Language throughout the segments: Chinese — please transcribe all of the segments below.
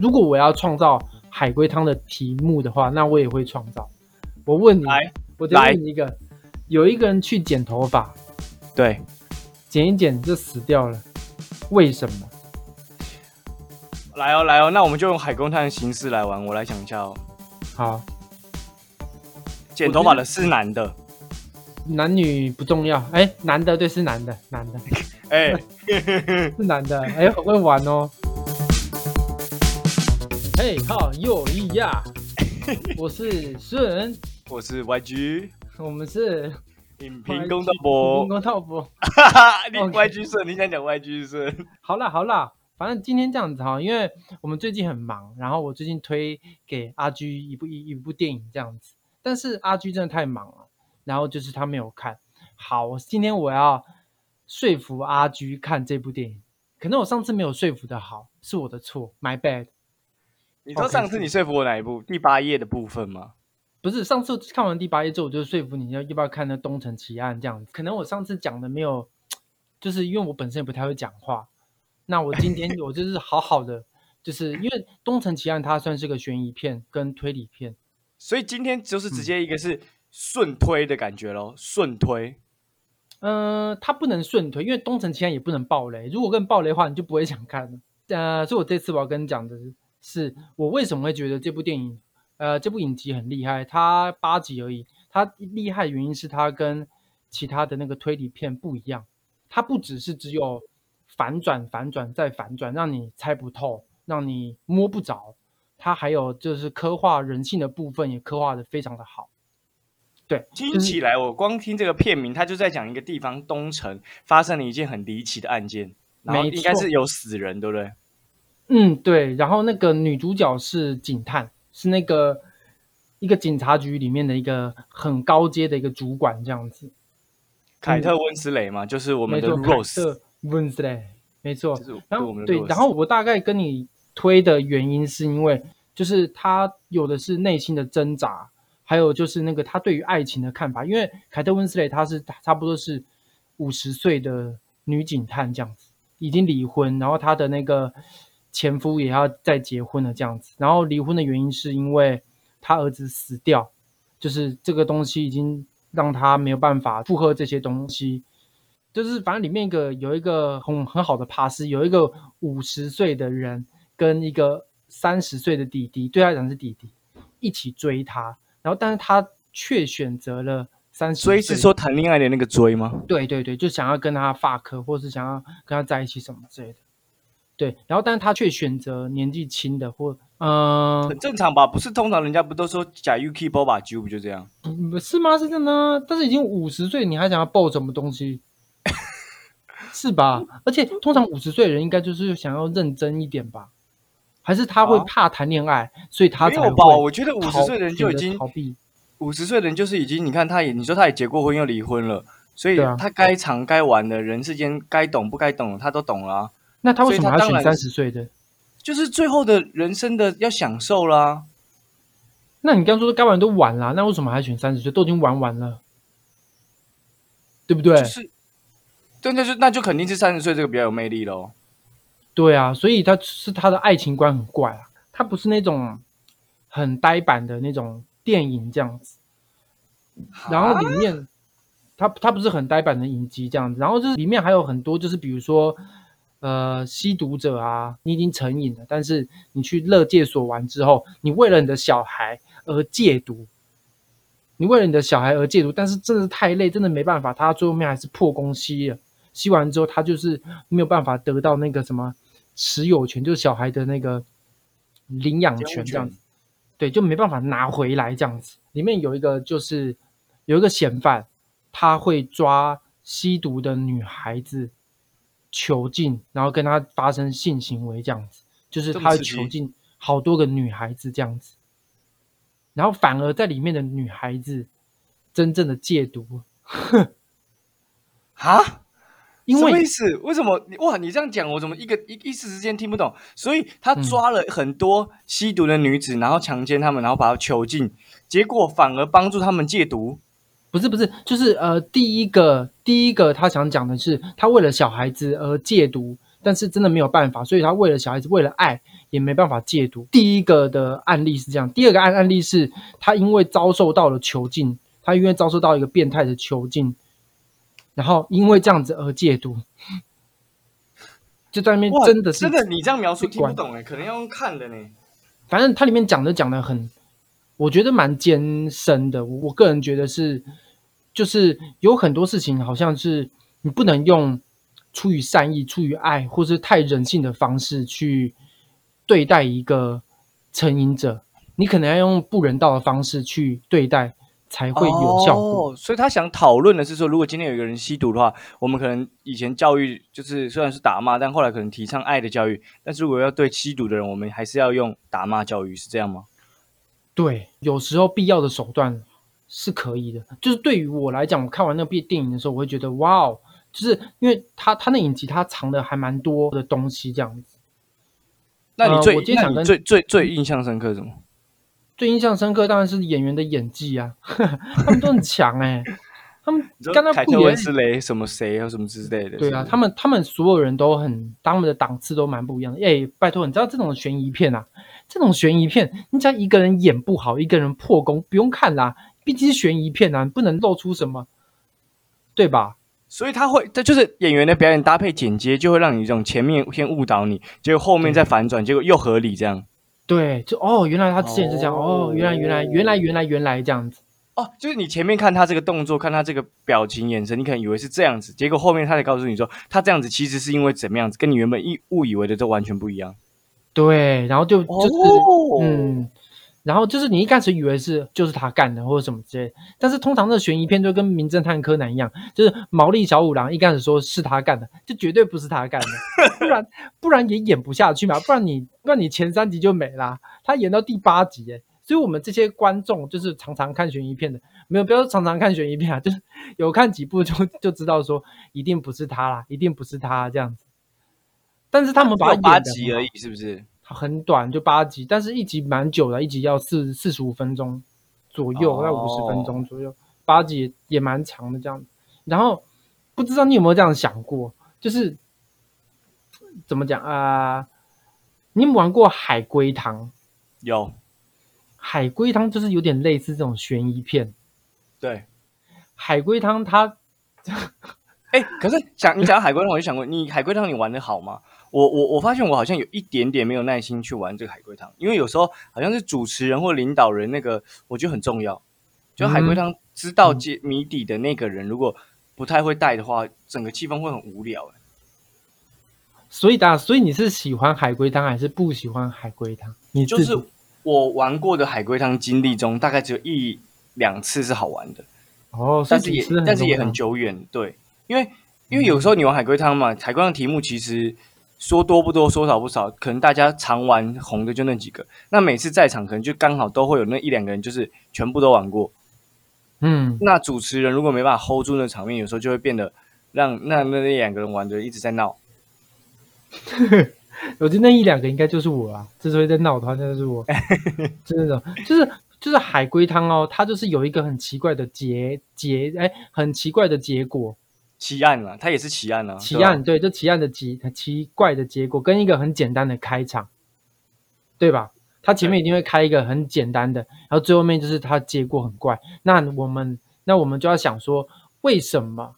如果我要创造海龟汤的题目的话，那我也会创造。我问你，来，我再问你一个，有一个人去剪头发，对，剪一剪就死掉了，为什么？来哦，来哦，那我们就用海龟汤的形式来玩。我来想一下哦，好，剪头发的是男的，男女不重要。哎，男的对，是男的，男的 哎，是男的。哎，很会玩哦。嘿，好，又一呀，我是顺，我是 YG，我们是影评公道博荧，光套博。哈哈，你 YG 顺，你想讲 YG 顺？好啦好啦，反正今天这样子哈，因为我们最近很忙，然后我最近推给阿 G 一部一一部电影这样子，但是阿 G 真的太忙了，然后就是他没有看。好，我今天我要说服阿 G 看这部电影，可能我上次没有说服的好，是我的错，my bad。你说上次你说服我哪一部？第八页的部分吗？不是上次看完第八页之后，我就说服你要要不要看那《东城奇案》这样子。可能我上次讲的没有，就是因为我本身也不太会讲话。那我今天 我就是好好的，就是因为《东城奇案》它算是个悬疑片跟推理片，所以今天就是直接一个是顺推的感觉咯，顺推。嗯、它不能顺推，因为《东城奇案》也不能爆雷。如果跟爆雷的话，你就不会想看了。呃，所以我这次我要跟你讲的是，是我为什么会觉得这部电影，呃，这部影集很厉害。它八集而已，它厉害的原因是它跟其他的那个推理片不一样。它不只是只有反转、反转再反转，让你猜不透，让你摸不着。它还有就是刻画人性的部分，也刻画的非常的好。对，听起来，我光听这个片名，它就在讲一个地方东城发生了一件很离奇的案件，然后应该是有死人，对不对？嗯，对。然后那个女主角是警探，是那个一个警察局里面的一个很高阶的一个主管这样子。凯特温斯雷嘛，就是我们的 Rose，特温斯雷，没错就。是然后我们对，然后我大概跟你推的原因是因为，就是他有的是内心的挣扎，还有就是那个他对于爱情的看法。因为凯特温斯雷她是差不多是五十岁的女警探这样子，已经离婚，然后她的那个前夫也要再结婚了这样子。然后离婚的原因是因为他儿子死掉，就是这个东西已经让他没有办法负荷这些东西。就是反正里面一个有一个很很好的帕斯，有一个五十岁的人跟一个三十岁的弟弟，对他讲是弟弟，一起追他，然后但是他却选择了三十岁，追是说谈恋爱的那个追吗？对对对，就想要跟他发科，或是想要跟他在一起什么之类的，对，然后但是他却选择年纪轻的或嗯、很正常吧？不是通常人家不都说假 UK Boba 揪不就这样？不是吗？是这样的啊，但是已经五十岁，你还想要抱什么东西？是吧？而且通常五十岁的人应该就是想要认真一点吧？还是他会啊怕谈恋爱，所以他才会没有吧？我觉得五十逃岁的人就已经逃避。五十岁的人就是已经，你看他也，你说他也结过婚又离婚了，所以他该尝该玩的人世间该懂不该懂的他都懂了、啊，那他为什么所以他当然要选三十岁的？就是最后的人生的要享受啦。那你刚说该玩都玩啦，那为什么还选三十岁？都已经玩完了，对不对？就是，对，那就那就肯定是三十岁这个比较有魅力喽。对啊，所以他是他的爱情观很怪啊，他不是那种很呆板的那种电影这样子。然后里面，他他不是很呆板的影集这样子，然后就是里面还有很多，就是比如说，呃，吸毒者啊，你已经成瘾了，但是你去乐戒所玩之后，你为了你的小孩而戒毒，你为了你的小孩而戒毒，但是真的是太累，真的没办法，他最后面还是破功吸了，吸完之后他就是没有办法得到那个什么持有权，就是小孩的那个领养权这样子。对，就没办法拿回来这样子。里面有一个就是有一个嫌犯，他会抓吸毒的女孩子囚禁，然后跟他发生性行为这样子，就是他囚禁好多个女孩子这样子，然后反而在里面的女孩子真正的戒毒，哈，什么因为意思？为什么？你哇，你这样讲，我怎么一个一一时之间听不懂？所以他嗯抓了很多吸毒的女子，然后强奸她们，然后把她囚禁，结果反而帮助他们戒毒。不是不是，就是呃，第一个第一个他想讲的是，他为了小孩子而戒毒，但是真的没有办法，所以他为了小孩子，为了爱，也没办法戒毒。第一个的案例是这样，第二个案案例是他因为遭受到了囚禁，他因为遭受到一个变态的囚禁，然后因为这样子而戒毒，就在那边真的是真的，你这样描述听不懂哎，可能要用看的呢。反正它里面讲的讲的很，我觉得蛮艰深的。我我个人觉得是，就是有很多事情好像是你不能用出于善意、出于爱，或是太人性的方式去对待一个成瘾者，你可能要用不人道的方式去对待，才会有效果。所以他想讨论的是说，如果今天有一个人吸毒的话，我们可能以前教育就是虽然是打骂，但后来可能提倡爱的教育。但是如果要对吸毒的人，我们还是要用打骂教育，是这样吗？对，有时候必要的手段是可以的。就是对于我来讲，我看完那部电影的时候，我会觉得哇哦，就是因为他他那影集他藏的还蛮多的东西，这样子。呃那你最、我今天想跟最最最印象深刻是什么？最印象深刻当然是演员的演技啊，他们都很强哎、他们刚刚不演凯特温，斯雷什么谁啊什么之类的？对啊，他们他们所有人都很，他们的档次都蛮不一样的。哎、拜托，你知道这种悬疑片啊，这种悬疑片，你只要一个人演不好，一个人破功，不用看啦，毕竟是悬疑片啊，你不能露出什么，对吧？所以他会，这就是演员的表演搭配剪接，就会让你这种前面先误导你，结果后面再反转，结果又合理这样。对，就哦，原来他之前是这样，哦哦原来原来原来原来原来这样子，哦，就是你前面看他这个动作，看他这个表情、眼神，你可能以为是这样子，结果后面他才告诉你说，他这样子其实是因为怎么样子，跟你原本一误以为的都完全不一样。对，然后就就是、哦嗯，然后就是你一开始以为是就是他干的或者什么之类，但是通常的悬疑片就跟名侦探柯南一样，就是毛利小五郎一开始说是他干的，就绝对不是他干的，不然不然也演不下去嘛，不然你不然你前三集就没啦，他演到第八集诶，所以我们这些观众就是常常看悬疑片的，没有不要说常常看悬疑片啊，就是有看几部就就知道说一定不是他啦，一定不是他这样子。但是他们把它八集而已，是不是？很短，就八集，但是一集蛮久的，一集要四四十五分钟左右，哦要五十分钟左右，八集也也蛮长的这样子。然后不知道你有没有这样想过，就是怎么讲啊、你有玩过海龟汤？有，海龟汤就是有点类似这种悬疑片。对。海龟汤它 哎、可是讲你讲海龟汤，我就想过，你海龟汤你玩的好吗？我我我发现我好像有一点点没有耐心去玩这个海龟汤，因为有时候好像是主持人或领导人那个，我觉得很重要。就海龟汤知道解谜底的那个人，如果不太会带的话，整个气氛会很无聊、欸。所以的，所以你是喜欢海龟汤还是不喜欢海龟汤？你就是我玩过的海龟汤经历中，大概只有一两次是好玩的，哦，但是也但是也很久远。对，因为因为有时候你玩海龟汤嘛，海龟汤题目其实说多不多，说少不少，可能大家常玩红的就那几个，那每次在场可能就刚好都会有那一两个人就是全部都玩过。嗯，那主持人如果没办法 hold 住那场面，有时候就会变得让那那那两个人玩的一直在闹。我觉得那一两个应该就是我啊，之所以在闹的话，那就是我，就是那种，就是就是海龟汤哦，它就是有一个很奇怪的结结，哎，很奇怪的结果，奇案啊，它也是奇案啊，对吧奇案，对，就奇案的奇，奇怪的结果跟一个很简单的开场，对吧？它前面一定会开一个很简单的，然后最后面就是它结果很怪。那我们那我们就要想说，为什么？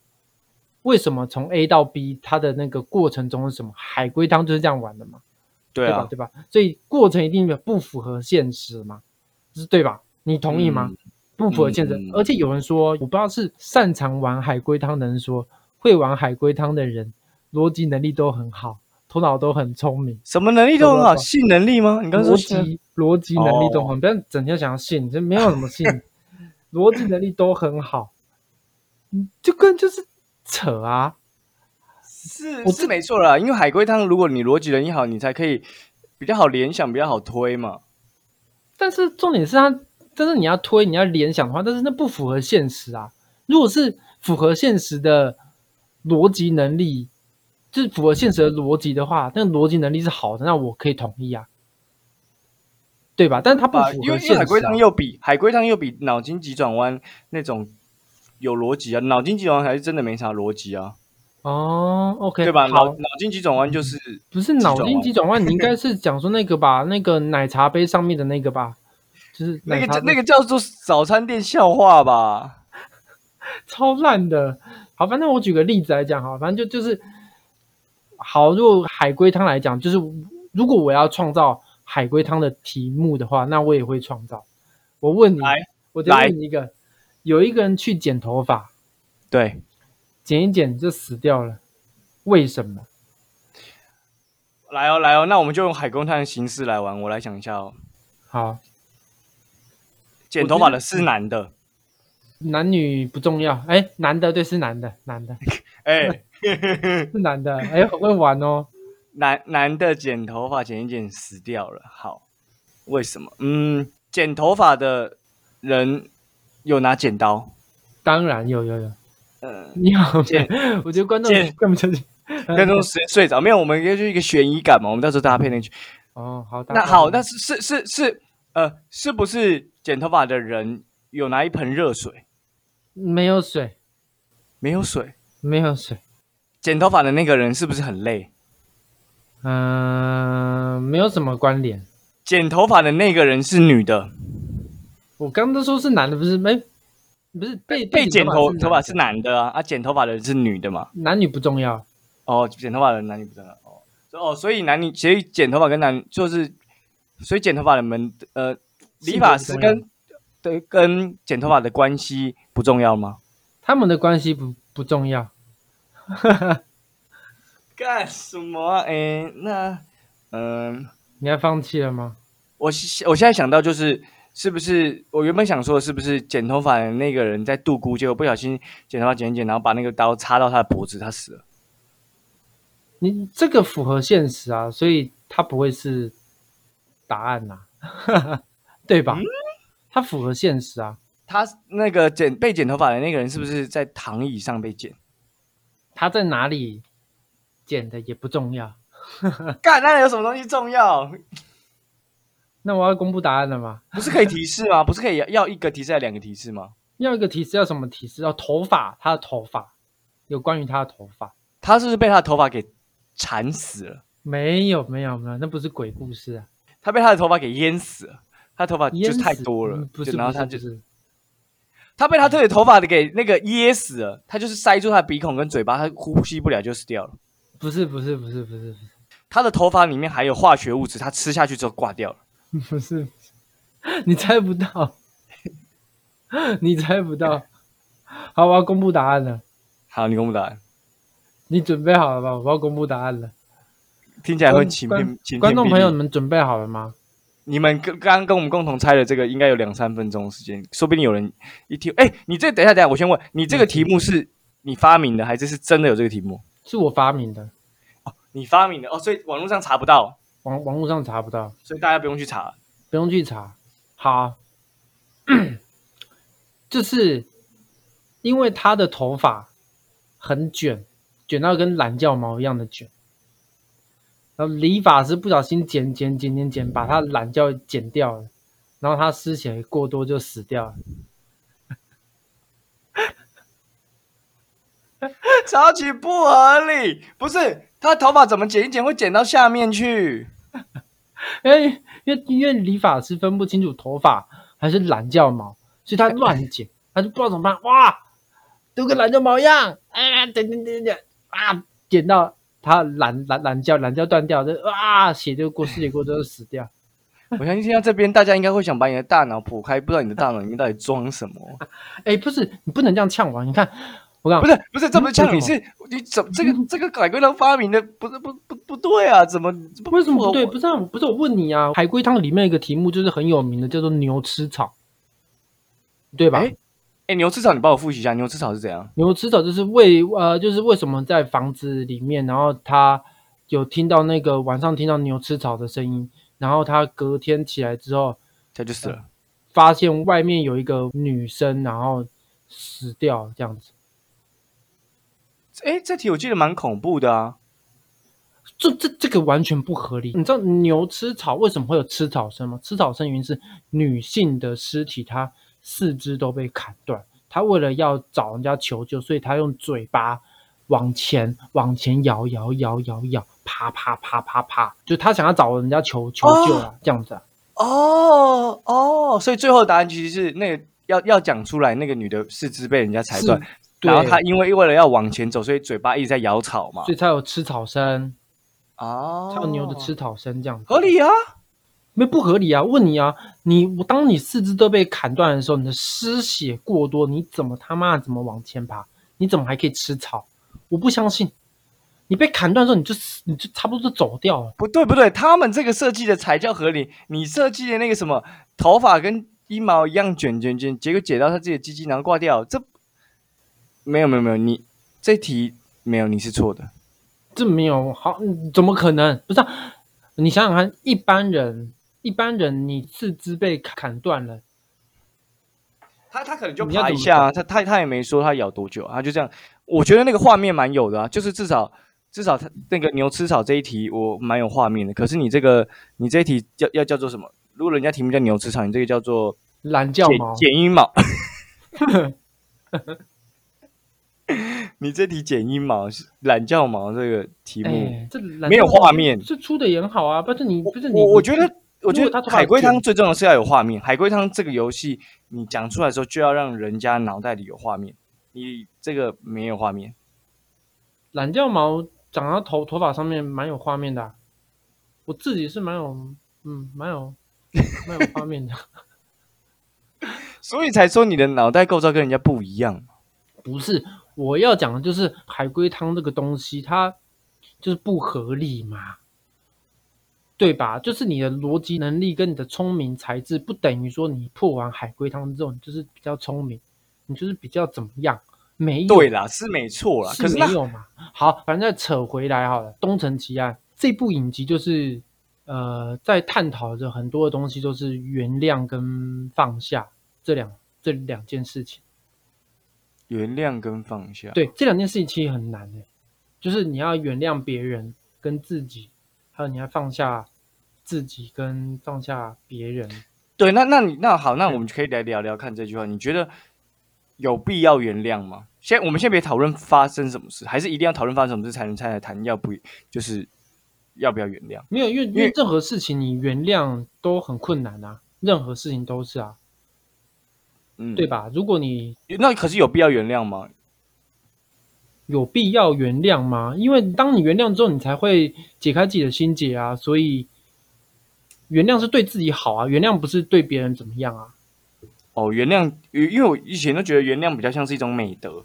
为什么从 A 到 B 它的那个过程中是什么？海龟汤就是这样玩的嘛，吧？对吧，对吧？所以过程一定不符合现实嘛，是对吧？你同意吗？嗯不符合现实，嗯嗯而且有人说，我不知道是擅长玩海龟汤的人说，会玩海龟汤的人逻辑能力都很好，头脑都很聪明，什么能力都很好，对吧性能力吗？你刚刚说逻辑逻辑能力都哦很，不要整天想要信，这没有什么信，逻辑能力都很好，嗯就跟就是扯啊，是我是没错啦，因为海龟汤，如果你逻辑能力好，你才可以比较好联想，比较好推嘛。但是重点是它，但是你要推你要联想的话，但是那不符合现实啊。如果是符合现实的逻辑能力，就是符合现实的逻辑的话，那逻辑能力是好的，那我可以同意啊，对吧？但是它不啊，符因为因合现实、啊为海龟汤。又比海龟汤又比脑筋急转弯那种有逻辑啊，脑筋急转弯还是真的没啥逻辑啊。哦，OK，对吧？脑，脑筋急转弯就是不是脑筋急转弯，你应该是讲说那个吧，那个奶茶杯上面的那个吧，就是那个那个叫做早餐店笑话吧？超烂的。好，反正我举个例子来讲哈，反正就就是好，如果海龟汤来讲，就是如果我要创造海龟汤的题目的话，那我也会创造。我问你，我再来问你一个，有一个人去剪头发，对，剪一剪就死掉了，为什么？来哦来哦，那我们就用海龟汤的形式来玩。我来想一下哦，好，剪头发的是男的，男女不重要，哎，男的对是男的，男的 哎，是男的，哎，很会玩哦。男男的剪头发剪一剪死掉了。好，为什么？嗯，剪头发的人有拿剪刀，当然有有有，呃，你好剪，我觉得观众剪根本就是跟中时间睡着没有？我们就是一个悬疑感嘛，我们到时候搭配那句。哦，好，那好，那是是是是，呃，是不是剪头发的人有拿一盆热水？没有水，没有水。没有水，剪头发的那个人是不是很累？嗯、没有什么关联。剪头发的那个人是女的，我刚刚都说是男的，不是没，不是被被剪头头发是男男的啊，啊，剪头发的人是女的嘛？男女不重要。哦，剪头发的人男女不重要哦，哦，所以男女其实剪头发跟男就是，所以剪头发的们呃，理发师跟对跟剪头发的关系不重要吗？他们的关系不不重要。干什么啊？哎，那嗯、你要放弃了吗？我现我现在想到就是，是不是我原本想说，是不是剪头发的那个人在度孤，结果不小心剪头发剪一剪，然后把那个刀插到他的脖子，他死了。你这个符合现实啊，所以他不会是答案呐、对吧？它符合现实啊。他那个剪被剪头发的那个人是不是在躺椅上被剪？他在哪里剪的也不重要。干，那有什么东西重要？那我要公布答案了吗？不是可以提示吗？不是可以要要一个提示还是两个提示吗？要一个提示，要什么提示？要头发，他的头发，有关于他的头发。他是不是被他的头发给缠死了？没有，没有，没有，那不是鬼故事啊。他被他的头发给淹死了，他头发就是太多了就是然后他就是是他被他自己的头发给那个噎死了，他就是塞住他的鼻孔跟嘴巴，他呼吸不了就死掉了。不是不是不是不是他的头发里面还有化学物质，他吃下去之后挂掉了。不是，你猜不到，你猜不到。好，我要公布答案了。好，你公布答案，你准备好了吧？我要公布答案了。听起来会观晴天观晴天观众朋友，你们准备好了吗？你们跟刚刚跟我们共同猜的这个应该有两三分钟的时间，说不定有人一听，哎，你这等一下等一下，我先问你，这个题目是你发明的，还是是真的有这个题目？是我发明的，哦你发明的哦，所以网络上查不到，网网络上查不到，所以大家不用去查。不用去查。好，就是因为他的头发很卷，卷到跟懒觉毛一样的卷。然后理发师不小心剪剪剪剪剪，把他的懒觉剪掉了，然后他失血过多就死掉了。超级不合理，不是他头发怎么剪一剪会剪到下面去？因为因为因为理发师分不清楚头发还是懒觉毛，所以他乱剪，他就不知道怎么办。哇，都跟懒觉毛一样，啊，剪剪剪剪啊，剪到他懒懒懒觉懒觉断掉，就啊，血就过，失血过多就死掉。我相信听到这边，大家应该会想把你的大脑剖开，不知道你的大脑里面到底装什么。哎，不是，你不能这样呛我。你看，我讲不是不是，这不是呛你，是你怎这个这个海龟汤发明的不是不不不对啊？怎么为什么不对？不是啊，不是我问你啊，海龟汤里面有一个题目就是很有名的，叫做牛吃草，对吧？哎哎，牛吃草，你帮我复习一下，牛吃草是怎样？牛吃草就是为呃，就是为什么在房子里面，然后他有听到那个晚上听到牛吃草的声音，然后他隔天起来之后，他就死了。发现外面有一个女生，然后死掉这样子。哎，这题我记得蛮恐怖的啊。这这这个完全不合理。你知道牛吃草为什么会有吃草声吗？吃草声原因是女性的尸体，她四肢都被砍断，他为了要找人家求救，所以他用嘴巴往前往前摇摇摇摇摇，啪啪啪啪啪，就他想要找人家求求救啊，这样子啊。哦哦，所以最后答案其实是那个要要讲出来，那个女的四肢被人家踩断，然后她因为为了要往前走，所以嘴巴一直在咬草嘛，所以才有吃草声哦，才有牛的吃草声这样子。合理啊，没不合理啊？问你啊，你我当你四肢都被砍断的时候，你的失血过多，你怎么他妈怎么往前爬？你怎么还可以吃草？我不相信。你被砍断之后，你就你就差不多就走掉了。不对不对，他们这个设计的才叫合理。你设计的那个什么头发跟阴毛一样卷卷卷，结果剪到他自己的鸡鸡，然后挂掉，这没有没有没有，你这题没有，你是错的。这没有好，怎么可能？不是，你想想看，一般人一般人，你四肢被砍断了，他他可能就爬一下，他他他也没说他咬多久，他就这样。我觉得那个画面蛮有的啊，就是至少。至少他那个牛吃草这一题我蛮有画面的，可是你这个你这一题叫要叫做什么？如果人家题目叫牛吃草，你这个叫做懒觉毛、剪阴毛。你这题剪阴毛是懒觉毛这个题目，这没有画面，这出的也很好啊。不是你不是我，我觉得我觉得海龟汤最重要是要有画面。海龟汤这个游戏你讲出来的时候就要让人家脑袋里有画面，你这个没有画面，懒掉毛。长到头头发上面蛮有画面的，我自己是蛮有，嗯，蛮有，蛮有画面的，所以才说你的脑袋构造跟人家不一样。不是，我要讲的就是海龟汤这个东西，它就是不合理嘛，对吧？就是你的逻辑能力跟你的聪明才智，不等于说你破完海龟汤之后，你就是比较聪明，你就是比较怎么样。没有对啦，是没错啦，是没有嘛？好，反正再扯回来好了。东城奇案这部影集就是，呃，在探讨着很多的东西，都是原谅跟放下这两这两件事情。原谅跟放下，对这两件事情其实很难诶，就是你要原谅别人跟自己，还有你要放下自己跟放下别人。对，那那你那好，那我们就可以来聊聊看这句话，你觉得？有必要原谅吗？先，我们先别讨论发生什么事，还是一定要讨论发生什么事才能才来谈要不就是要不要原谅？没有，因为因为任何事情你原谅都很困难啊，任何事情都是啊，嗯，对吧？如果你那可是有必要原谅吗？有必要原谅吗？因为当你原谅之后，你才会解开自己的心结啊，所以原谅是对自己好啊，原谅不是对别人怎么样啊。哦，原谅，因为我以前都觉得原谅比较像是一种美德，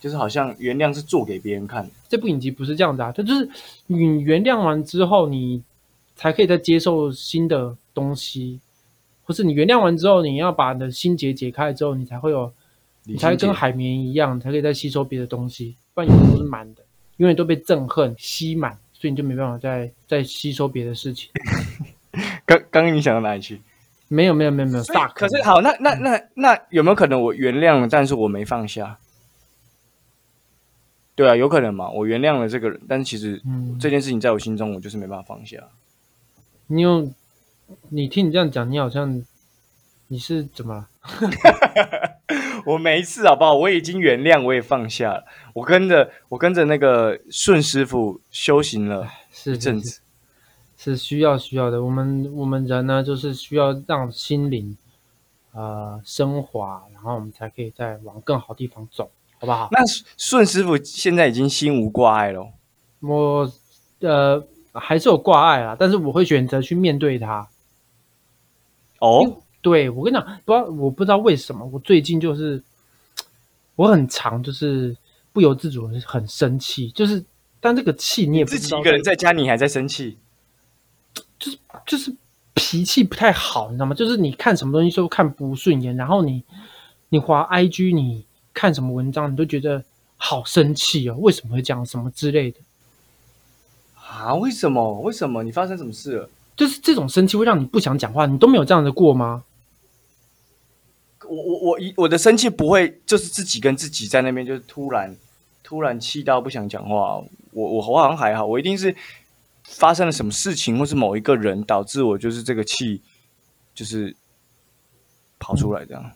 就是好像原谅是做给别人看。这部影集不是这样子啊，它就是你原谅完之后，你才可以再接受新的东西，或是你原谅完之后，你要把你的心结解开之后，你才会有，你才跟海绵一样，才可以再吸收别的东西，不然永远都是满的，永远都被憎恨吸满，所以你就没办法再再吸收别的事情。刚刚刚你想到哪里去？没有没有没有没有，可是好，那那那那有没有可能我原谅了，但是我没放下？对啊，有可能嘛？我原谅了这个人，但是其实这件事情在我心中，我就是没办法放下。你有，你听你这样讲，你好像你是怎么了？我没事，好不好？我已经原谅，我也放下了。我跟着我跟着那个顺师傅修行了一阵子。是需要需要的，我们我们人呢，就是需要让心灵，呃，升华，然后我们才可以再往更好地方走，好不好？那顺师傅现在已经心无挂碍了。我呃还是有挂碍啊，但是我会选择去面对它。哦，对我跟你讲，不知道我不知道为什么，我最近就是我很常就是不由自主的很生气，就是但这个气你也自己一个人在家，你还在生气。就是就是脾气不太好，你知道吗？就是你看什么东西都看不顺眼，然后你你滑 IG，你看什么文章，你都觉得好生气哦，为什么会这样？什么之类的啊？为什么？为什么？你发生什么事了？就是这种生气会让你不想讲话，你都没有这样的过吗？我我我一我的生气不会就是自己跟自己在那边，就是突然突然气到不想讲话。我我好像还好，我一定是。发生了什么事情，或是某一个人导致我就是这个气，就是跑出来这样。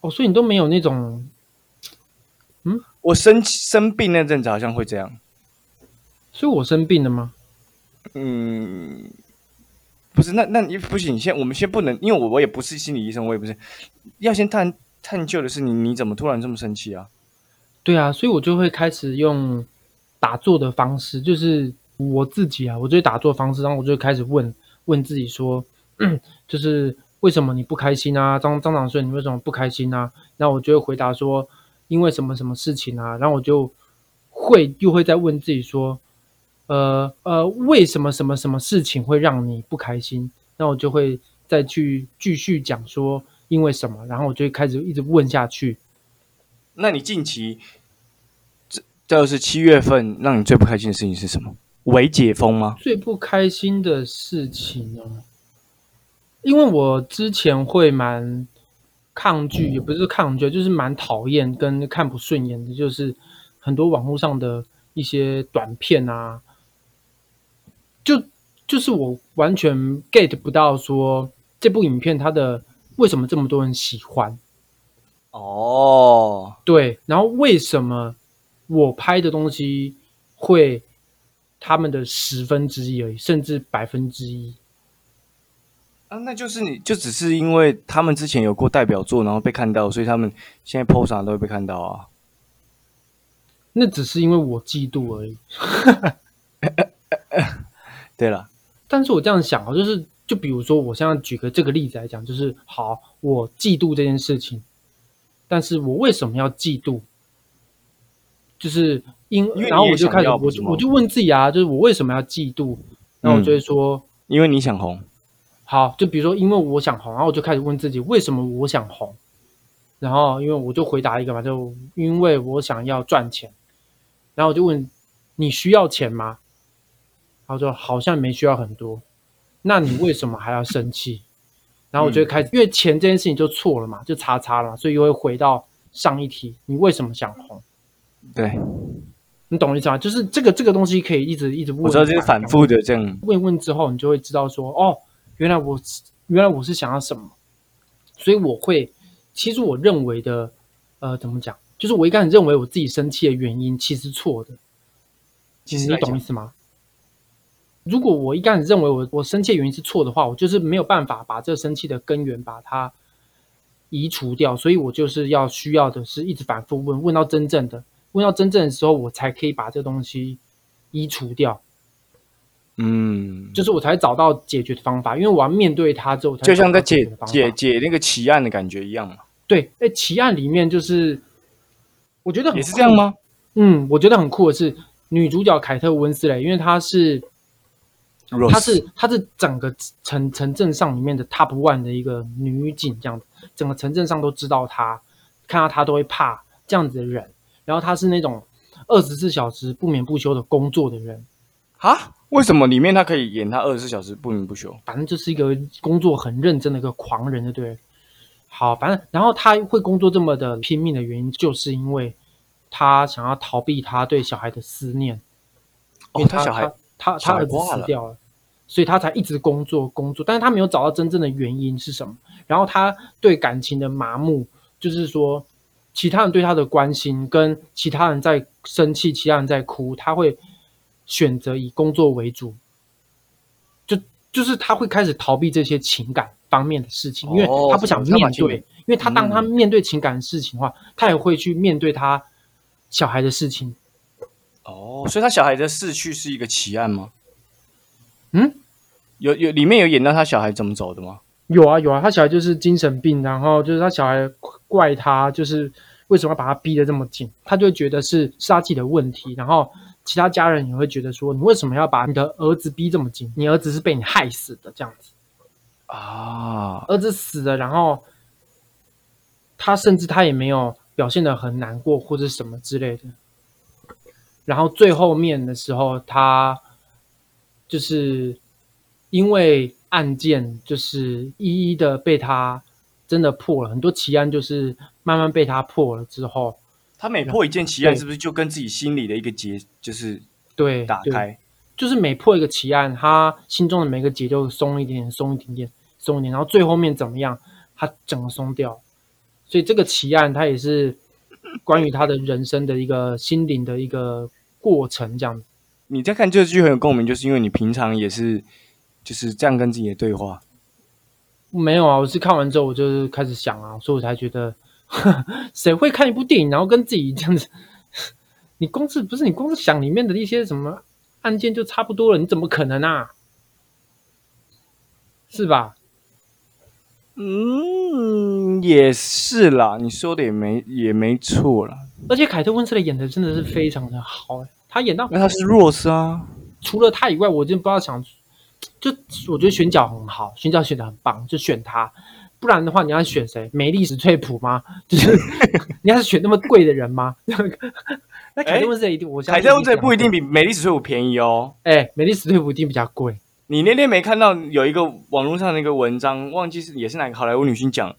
哦，所以你都没有那种嗯，我生生病那阵子好像会这样。所以我生病了吗？嗯，不是，那那你不行，先我们先不能，因为我我也不是心理医生，我也不是，要先探探究的是你你怎么突然这么生气啊？对啊，所以我就会开始用打坐的方式，就是我自己啊，我就会打坐方式，然后我就开始问问自己说，就是为什么你不开心啊？张张长顺，你为什么不开心啊？然后我就会回答说，因为什么什么事情啊？然后我就会又会再问自己说，呃呃，为什么什么什么事情会让你不开心？那我就会再去继续讲说因为什么，然后我就会开始一直问下去。那你近期这就是七月份让你最不开心的事情是什么？伪解封吗？最不开心的事情哦，因为我之前会蛮抗拒，也不是抗拒，就是蛮讨厌跟看不顺眼的，就是很多网络上的一些短片啊，就就是我完全 get 不到说这部影片它的为什么这么多人喜欢。哦，对，然后为什么我拍的东西会他们的十分之一而已，甚至百分之一？啊，那就是你就只是因为他们之前有过代表作，然后被看到，所以他们现在 PO 啥都会被看到啊。那只是因为我嫉妒而已。对了，但是我这样想啊，就是就比如说，我现在举个这个例子来讲，就是好，我嫉妒这件事情，但是我为什么要嫉妒？就是因，然后我就开始我我就问自己啊，就是我为什么要嫉妒？然后我就会说，因为你想红，好，就比如说，因为我想红，然后我就开始问自己，为什么我想红？然后因为我就回答一个嘛，就因为我想要赚钱。然后我就问你需要钱吗？他说好像没需要很多。那你为什么还要生气？然后我就会开始，因为钱这件事情就错了嘛，就叉叉了嘛，所以又会回到上一题，你为什么想红？对你懂我意思吗？就是这个这个东西可以一直一直问，我知道这是反复的这样。问问之后，你就会知道说，哦，原来我原来我是想要什么，所以我会，其实我认为的，呃，怎么讲，就是我一开始认为我自己生气的原因其实错的，其实来讲懂意思吗？如果我一开始认为我我生气的原因是错的话，我就是没有办法把这生气的根源把它移除掉，所以我就是要需要的是一直反复问，问到真正的，问到真正的时候，我才可以把这东西移除掉。嗯，就是我才找到解决的方法，因为我要面对它之后，就像在解解解解那个奇案的感觉一样嘛，对，哎，奇案里面就是我觉得很也是这样？吗？嗯，我觉得很酷的是女主角凯特温斯雷，因为她是她是她是整个城城镇上里面的 top one 的一个女警，这样子，整个城镇上都知道她，看到她都会怕这样子的人。然后他是那种二十四小时不眠不休的工作的人，啊？为什么里面他可以演他二十四小时不眠不休？反正就是一个工作很认真的一个狂人，就对。好，反正然后他会工作这么的拼命的原因，就是因为他想要逃避他对小孩的思念。因为哦，他小孩他他他儿子死掉了，所以他才一直工作工作，但是他没有找到真正的原因是什么。然后他对感情的麻木，就是说其他人对他的关心，跟其他人在生气，其他人在哭，他会选择以工作为主，就就是他会开始逃避这些情感方面的事情，因为哦他不想面对，因为他当他嗯面对情感的事情的话，他也会去面对他小孩的事情。哦，所以他小孩的逝去是一个奇案吗？嗯，有有里面有演到他小孩怎么走的吗？有啊有啊，他小孩就是精神病，然后就是他小孩怪他，就是为什么要把他逼得这么紧，他就觉得是是他自己的问题，然后其他家人也会觉得说，你为什么要把你的儿子逼这么紧？你儿子是被你害死的，这样子，啊，儿子死了，然后他甚至他也没有表现得很难过或者什么之类的，然后最后面的时候，他就是因为案件就是一一的被他真的破了，很多奇案就是慢慢被他破了之后，他每破一件奇案，是不是就跟自己心里的一个结就是对，打开？就是每破一个奇案，他心中的每个结就松一点点，松一点点，松一点，然后最后面怎么样，他整个松掉。所以这个奇案它也是关于他的人生的一个心灵的一个过程，这样子。你在看这剧很有共鸣，就是因为你平常也是就是这样跟自己的对话。没有啊，我是看完之后我就是开始想啊，所以我才觉得，谁会看一部电影然后跟自己这样子？你光是不是你光是想里面的一些什么案件就差不多了？你怎么可能啊？是吧？嗯，也是啦，你说的也没也没错啦。而且凯特温斯莱演的真的是非常的好哎，他演到那他是 Rose 啊，除了他以外，我真不知道想，就我觉得选角很好，选角选的很棒，就选他。不然的话，你要选谁？美丽史翠普吗？就是 你要是选那么贵的人吗？那凯特温斯莱一定，我凯特温斯莱不一定比美丽史翠普便宜哦。哎，梅丽史翠普一定比较贵。你那天没看到有一个网络上的一个文章，忘记是也是哪个好莱坞女星讲，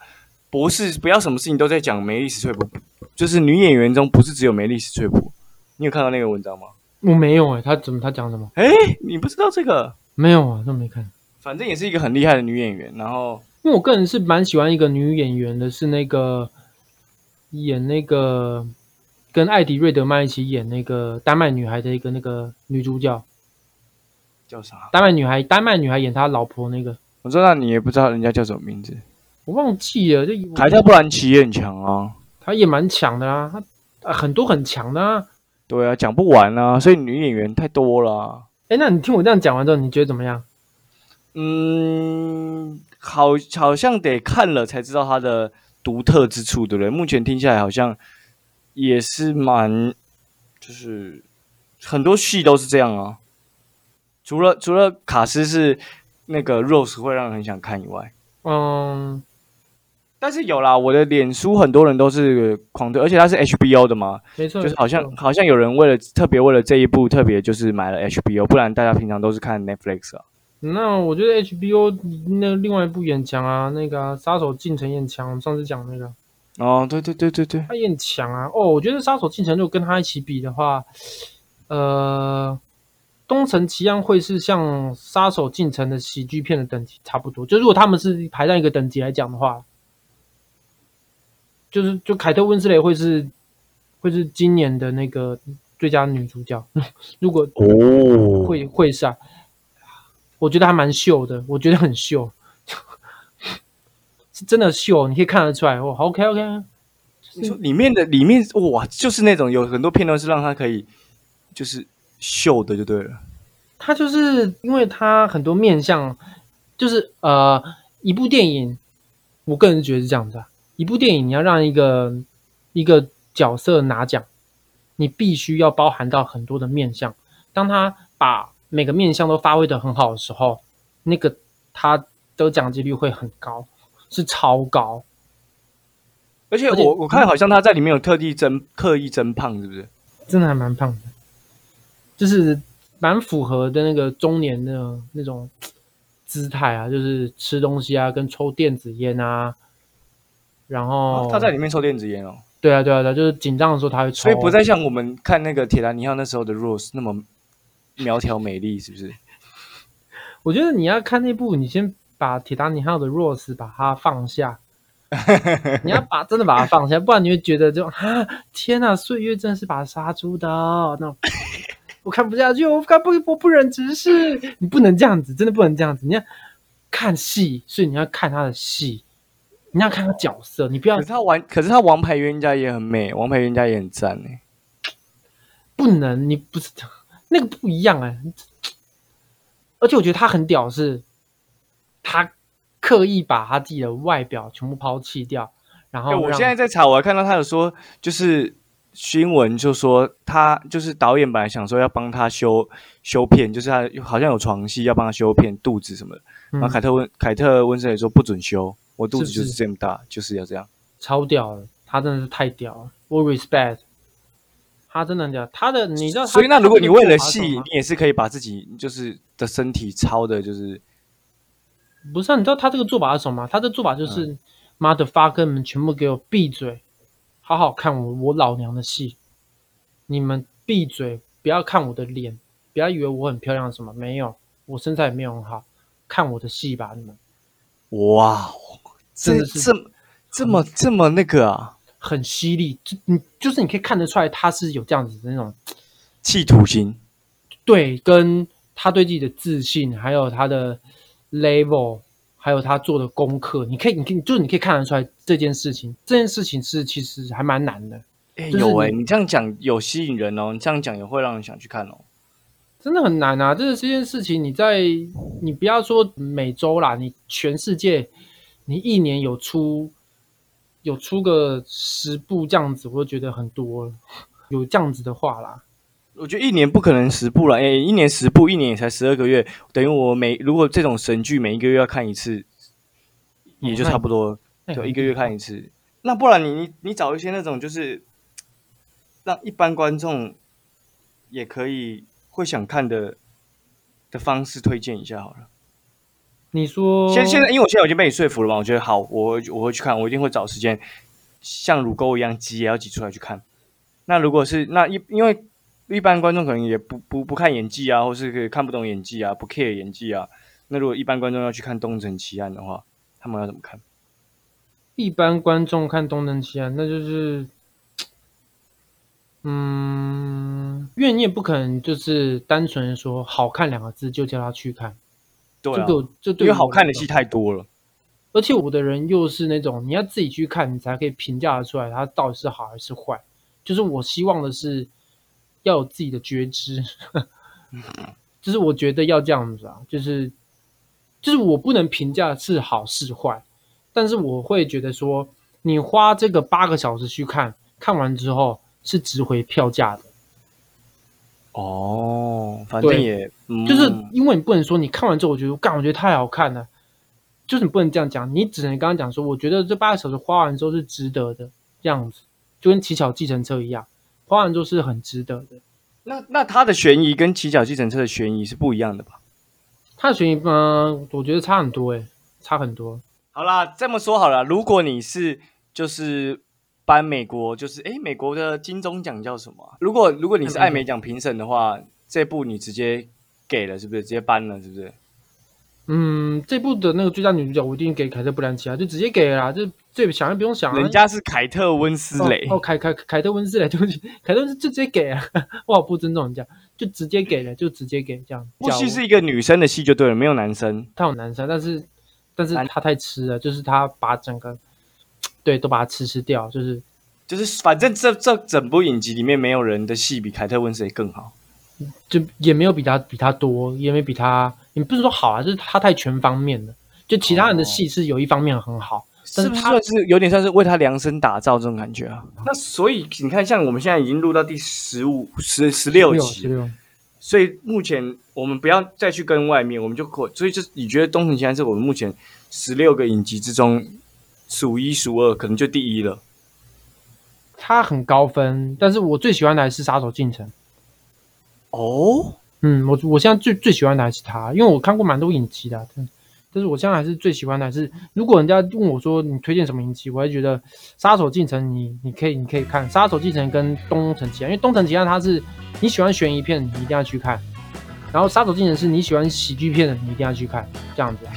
博士不要什么事情都在讲梅丽史翠普，就是女演员中不是只有梅丽史翠普。你有看到那个文章吗？我没有哎，他怎么他讲什么？哎，你不知道这个？没有啊，都没看。反正也是一个很厉害的女演员。然后，因为我个人是蛮喜欢一个女演员的，是那个演那个跟艾迪瑞德曼一起演那个丹麦女孩的一个那个女主角。叫啥？丹麦女孩，丹麦女孩演她老婆那个，我知道你也不知道人家叫什么名字，我忘记了。就凯特·布兰奇也很强啊，她也蛮强的啊，她很多很强的啊。对啊，讲不完啊，所以女演员太多了。哎，那你听我这样讲完之后，你觉得怎么样？嗯，好，好像得看了才知道它的独特之处，对不对？目前听下来好像也是蛮，就是很多戏都是这样啊。除了除了卡斯是那个 Rose 会让人很想看以外，嗯，但是有啦，我的脸书很多人都是狂推，而且它是 HBO 的嘛，没错，就是好像好像有人为了特别为了这一部特别就是买了 HBO，不然大家平常都是看 Netflix 啊。那我觉得 HBO 那另外一部也强啊，那个杀手进城也强，上次讲那个，哦，对对对对对，他也很强啊。哦，我觉得杀手进城如果跟他一起比的话，呃。东城奇案会是像杀手进城的喜剧片的等级差不多，就如果他们是排在一个等级来讲的话，就是就凯特温斯雷会是会是今年的那个最佳女主角。如果哦会会是啊，我觉得还蛮秀的，我觉得很秀，是真的秀，你可以看得出来哦。OK OK，你说里面的里面哇，就是那种有很多片段是让他可以就是。秀的就对了，他就是因为他很多面相，就是呃，一部电影，我个人觉得是这样子啊。一部电影你要让一个一个角色拿奖，你必须要包含到很多的面相。当他把每个面相都发挥的很好的时候，那个他得奖几率会很高，是超高。而且我我看好像他在里面有特地增刻意增胖，是不是？真的还蛮胖的。就是蛮符合的那个中年的那种姿态啊，就是吃东西啊，跟抽电子烟啊，然后他在里面抽电子烟哦。对啊，对啊，对，就是紧张的时候他会抽。所以不再像我们看那个铁达尼号那时候的 Rose 那么苗条美丽，是不是？我觉得你要看那部，你先把铁达尼号的 Rose 把它放下，你要把真的把它放下，不然你会觉得就啊，天哪，岁月真的是把杀猪的那种。我看不下去，我看不，我不忍直视。你不能这样子，真的不能这样子。你要看戏，所以你要看他的戏，你要看他角色，你不要。可是他玩，可是他王牌冤家也很美，王牌冤家也很赞呢。不能，你不是那个不一样哎。而且我觉得他很屌，是，他刻意把他自己的外表全部抛弃掉，然后我现在在查，我还看到他有说，就是。新闻就说他就是导演，本来想说要帮他修修片，就是他好像有床戏要帮他修片肚子什么的。然后凯特温凯特温斯也说不准修，我肚子就是这么大，就是要这样。超屌了，他真的是太屌了，我 respect。他真的屌，他的你知道，所以那如果你为了戏，你也是可以把自己就是的身体超的，就是不是？啊你知道他这个做法是什么吗？他的做法就是妈的发哥们全部给我闭嘴。好好看我我老娘的戏，你们闭嘴，不要看我的脸，不要以为我很漂亮什么，没有，我身材也没有很好，看我的戏吧，你们。哇，这这这么这么那个啊，很犀利，就你就是你可以看得出来他是有这样子的那种企图心。对，跟他对自己的自信，还有他的 level，还有他做的功课，你可以，你可以，就是你可以看得出来这件事情，这件事情是其实还蛮难的。哎、就是有哎、你你这样讲有吸引人哦，你这样讲也会让人想去看哦。真的很难啊！这个这件事情，你在你不要说每周啦，你全世界，你一年有出有出个十部这样子，我就觉得很多了。有这样子的话啦，我觉得一年不可能十部了，哎、一年十部，一年也才十二个月，等于我每如果这种神剧每一个月要看一次，也就差不多，那就一个月看一次。那不然你你你找一些那种就是让一般观众也可以会想看的的方式推荐一下好了。你说现现在，因为我现在已经被你说服了嘛，我觉得好，我会我会去看，我一定会找时间像乳沟一样挤也要挤出来去看。那如果是那一因为一般观众可能也不不不看演技啊，或是看不懂演技啊，不 care 演技啊。那如果一般观众要去看《东城奇案》的话，他们要怎么看？一般观众看《东城奇案》，那就是，嗯，因为你也不可能就是单纯地说好看两个字就叫他去看，对啊，这个这对于因为好看的戏太多了。而且我的人又是那种你要自己去看，你才可以评价得出来它到底是好还是坏。就是我希望的是要有自己的觉知，就是我觉得要这样子啊，就是就是我不能评价是好是坏，但是我会觉得说，你花这个八个小时去看，看完之后是值回票价的。哦，反正也、嗯、就是因为你不能说你看完之后，我觉得干，我觉得太好看了，就是你不能这样讲，你只能刚刚讲说，我觉得这八个小时花完之后是值得的，这样子，就跟乞巧计程车一样，花完之后是很值得的。那那它的悬疑跟骑脚计程车的悬疑是不一样的吧？它的悬疑，嗯、我觉得差很多、欸，差很多。好啦，这么说好了，如果你是就是颁美国就是诶美国的金钟奖叫什么啊、如果如果你是艾美奖评审的话，这部你直接给了是不是？直接颁了是不是？嗯，这部的那个最佳女主角，我一定给凯特·布兰奇啊，就直接给了啦，就这想都不用想啊。人家是凯特温斯雷，哦，哦凯凯凯特温斯雷，对不起，凯特温斯就直接给啊，我好不尊重人家，就直接给了，就直接给这样。部戏是一个女生的戏就对了，没有男生。他有男生，但是但是男他太吃了，就是他把整个对都把它吃吃掉，就是就是反正这这整部影集里面没有人的戏比凯特温斯雷更好。就也没有比他比他多，也没比他，也不是说好啊，就是他太全方面了。就其他人的戏是有一方面很好，但是他是不是算是有点像是为他量身打造这种感觉啊？那所以你看，像我们现在已经录到第十五、十十六集所以目前我们不要再去跟外面，我们就可所以就你觉得《东城奇案》是我们目前十六个影集之中数一数二，可能就第一了。他很高分，但是我最喜欢的还是杀手进城。哦，嗯，我我现在最最喜欢的还是他，因为我看过蛮多影集的啊，但但是我现在还是最喜欢的还是，如果人家问我说你推荐什么影集，我还觉得《杀手进城》你你可以你可以看《杀手进城》跟《东城奇案》，因为《东城奇案》它是你喜欢悬疑片，你一定要去看，然后《杀手进城》是你喜欢喜剧片的，你一定要去看，这样子、啊，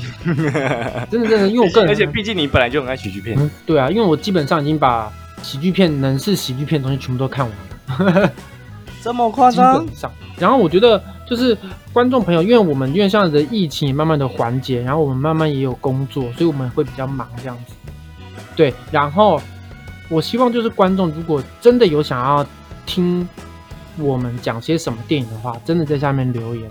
真的真的，因为我个人而且毕竟你本来就很爱喜剧片，嗯，对啊，因为我基本上已经把喜剧片能是喜剧片的东西全部都看完了。这么夸基张本？上。然后我觉得就是观众朋友，因为我们因为现在的疫情也慢慢的缓解，然后我们慢慢也有工作，所以我们会比较忙这样子。对，然后我希望就是观众如果真的有想要听我们讲些什么电影的话，真的在下面留言，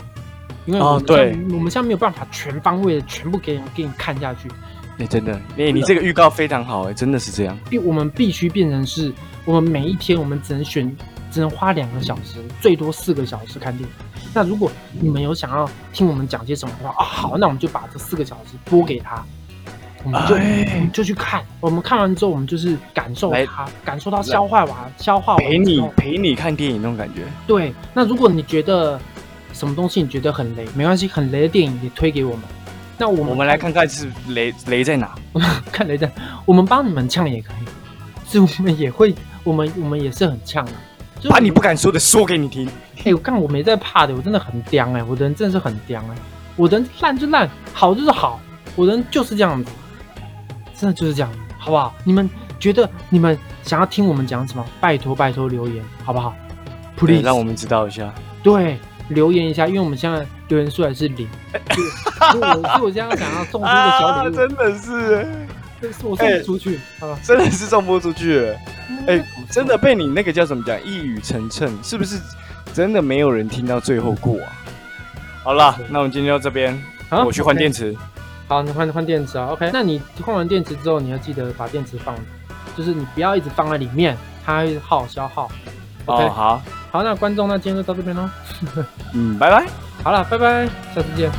因为哦我们现在、对。我们现在没有办法全方位的全部给你给你看下去，哎、真的，哎、你这个预告非常好、哎，真的是这样。必我们必须变成是我们每一天我们只能选，只能花两个小时，最多四个小时看电影。那如果你们有想要听我们讲些什么的话啊，好，那我们就把这四个小时播给他，我们就、哎我们就去看。我们看完之后，我们就是感受来它，感受到消化完，消化完陪你陪你看电影那种感觉。对，那如果你觉得什么东西你觉得很雷，没关系，很雷的电影也推给我们。那我们我们来看看是雷雷在哪。看雷在，我们帮你们呛也可以，是我们也会，我们我们也是很呛的。就把你不敢说的说给你听。哎、我看我没在怕的，我真的很刁哎、我的人真的是很刁哎、我的人烂就烂，好就是好，我的人就是这样子，真的就是这样，好不好？你们觉得你们想要听我们讲什么，拜托拜托留言好不好对？Please，让我们知道一下。对留言一下，因为我们现在留言数还是零，所以所以我所以我现在想要送出一个小礼物，啊真的是，但是我送不出去，好吧？真的是送不出去了。哎真的被你那个叫什么讲一语成谶，是不是？真的没有人听到最后过啊。好了，那我们今天到这边，好我去换电池。好，你换换电池啊，OK？那你换完电池之后，你要记得把电池放，就是你不要一直放在里面，它会耗消耗。OK，、哦，好，好，那观众，那今天就到这边喽。嗯，拜拜。好了，拜拜，下次见。